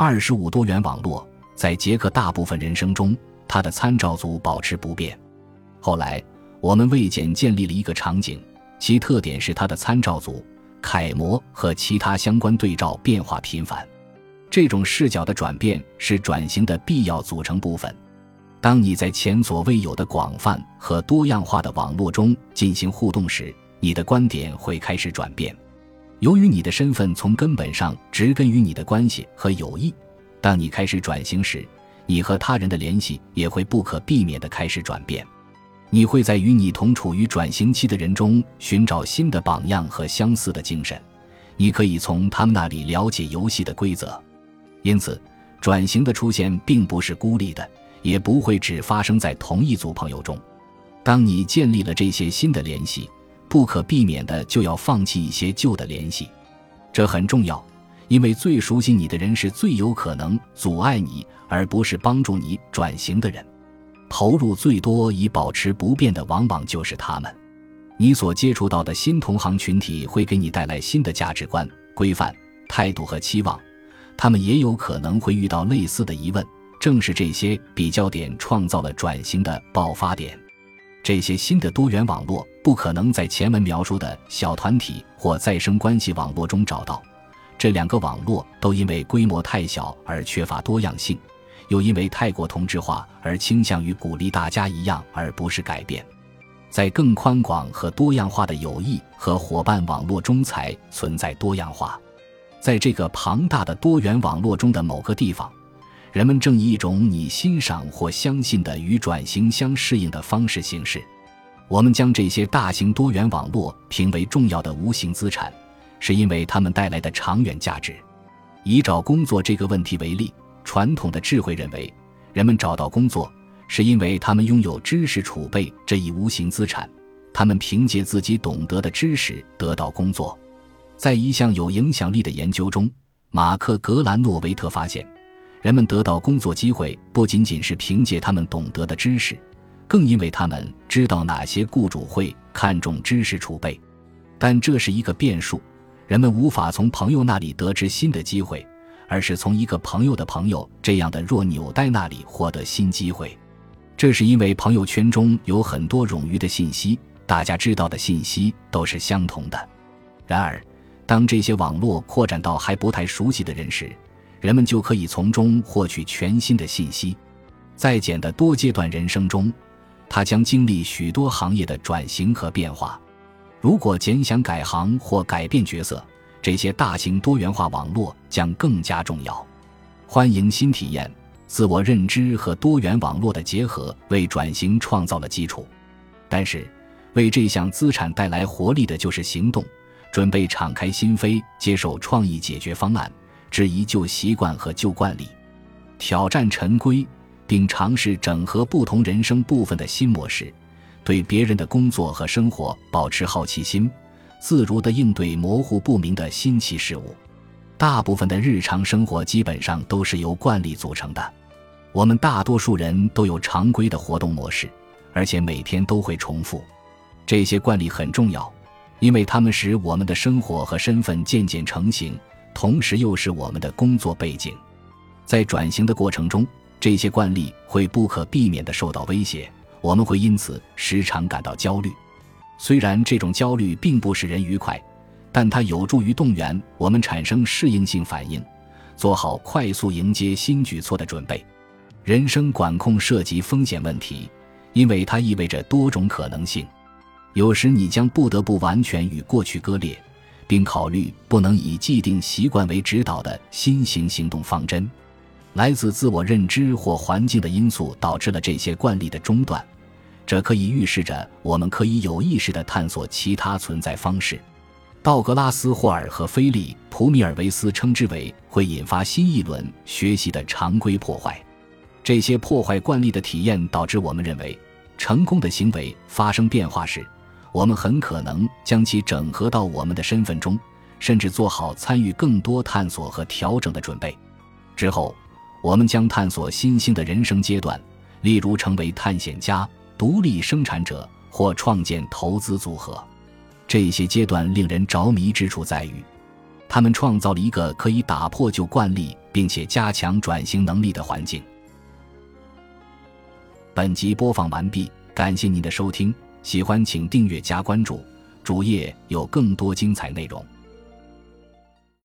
二十五多元网络在杰克大部分人生中，他的参照组保持不变。后来，我们为简建立了一个场景，其特点是他的参照组、楷模和其他相关对照变化频繁。这种视角的转变是转型的必要组成部分。当你在前所未有的广泛和多样化的网络中进行互动时，你的观点会开始转变。由于你的身份从根本上植根于你的关系和友谊，当你开始转型时，你和他人的联系也会不可避免地开始转变。你会在与你同处于转型期的人中寻找新的榜样和相似的精神，你可以从他们那里了解游戏的规则。因此，转型的出现并不是孤立的，也不会只发生在同一组朋友中。当你建立了这些新的联系，不可避免的就要放弃一些旧的联系，这很重要，因为最熟悉你的人是最有可能阻碍你，而不是帮助你转型的人。投入最多以保持不变的，往往就是他们。你所接触到的新同行群体会给你带来新的价值观、规范、态度和期望，他们也有可能会遇到类似的疑问。正是这些比较点创造了转型的爆发点。这些新的多元网络不可能在前文描述的小团体或再生关系网络中找到。这两个网络都因为规模太小而缺乏多样性。又因为太过同质化而倾向于鼓励大家一样，而不是改变。在更宽广和多样化的友谊和伙伴网络中才存在多样化。在这个庞大的多元网络中的某个地方，人们正以一种你欣赏或相信的与转型相适应的方式行事。我们将这些大型多元网络评为重要的无形资产，是因为它们带来的长远价值。以找工作这个问题为例。传统的智慧认为，人们找到工作是因为他们拥有知识储备这一无形资产，他们凭借自己懂得的知识得到工作。在一项有影响力的研究中，马克·格兰诺维特发现，人们得到工作机会不仅仅是凭借他们懂得的知识，更因为他们知道哪些雇主会看重知识储备。但这是一个变数，人们无法从朋友那里得知新的机会。而是从一个朋友的朋友这样的弱纽带那里获得新机会，这是因为朋友圈中有很多冗余的信息，大家知道的信息都是相同的。然而，当这些网络扩展到还不太熟悉的人时，人们就可以从中获取全新的信息。在简的多阶段人生中，他将经历许多行业的转型和变化。如果简想改行或改变角色，这些大型多元化网络将更加重要。欢迎新体验，自我认知和多元网络的结合为转型创造了基础。但是，为这项资产带来活力的就是行动，准备敞开心扉，接受创意解决方案，质疑旧习惯和旧惯例，挑战陈规，并尝试整合不同人生部分的新模式，对别人的工作和生活保持好奇心。自如地应对模糊不明的新奇事物。大部分的日常生活基本上都是由惯例组成的。我们大多数人都有常规的活动模式，而且每天都会重复。这些惯例很重要，因为它们使我们的生活和身份渐渐成型，同时又是我们的工作背景。在转型的过程中，这些惯例会不可避免地受到威胁，我们会因此时常感到焦虑。虽然这种焦虑并不使人愉快，但它有助于动员我们产生适应性反应，做好快速迎接新举措的准备。人生管控涉及风险问题，因为它意味着多种可能性。有时你将不得不完全与过去割裂，并考虑不能以既定习惯为指导的新型行动方针。来自自我认知或环境的因素导致了这些惯例的中断。这可以预示着我们可以有意识地探索其他存在方式。道格拉斯·霍尔和菲利普·米尔维斯称之为会引发新一轮学习的常规破坏。这些破坏惯例的体验导致我们认为，成功的行为发生变化时，我们很可能将其整合到我们的身份中，甚至做好参与更多探索和调整的准备。之后，我们将探索新兴的人生阶段，例如成为探险家。独立生产者或创建投资组合，这些阶段令人着迷之处在于，他们创造了一个可以打破旧惯例并且加强转型能力的环境。本集播放完毕，感谢您的收听，喜欢请订阅加关注，主页有更多精彩内容。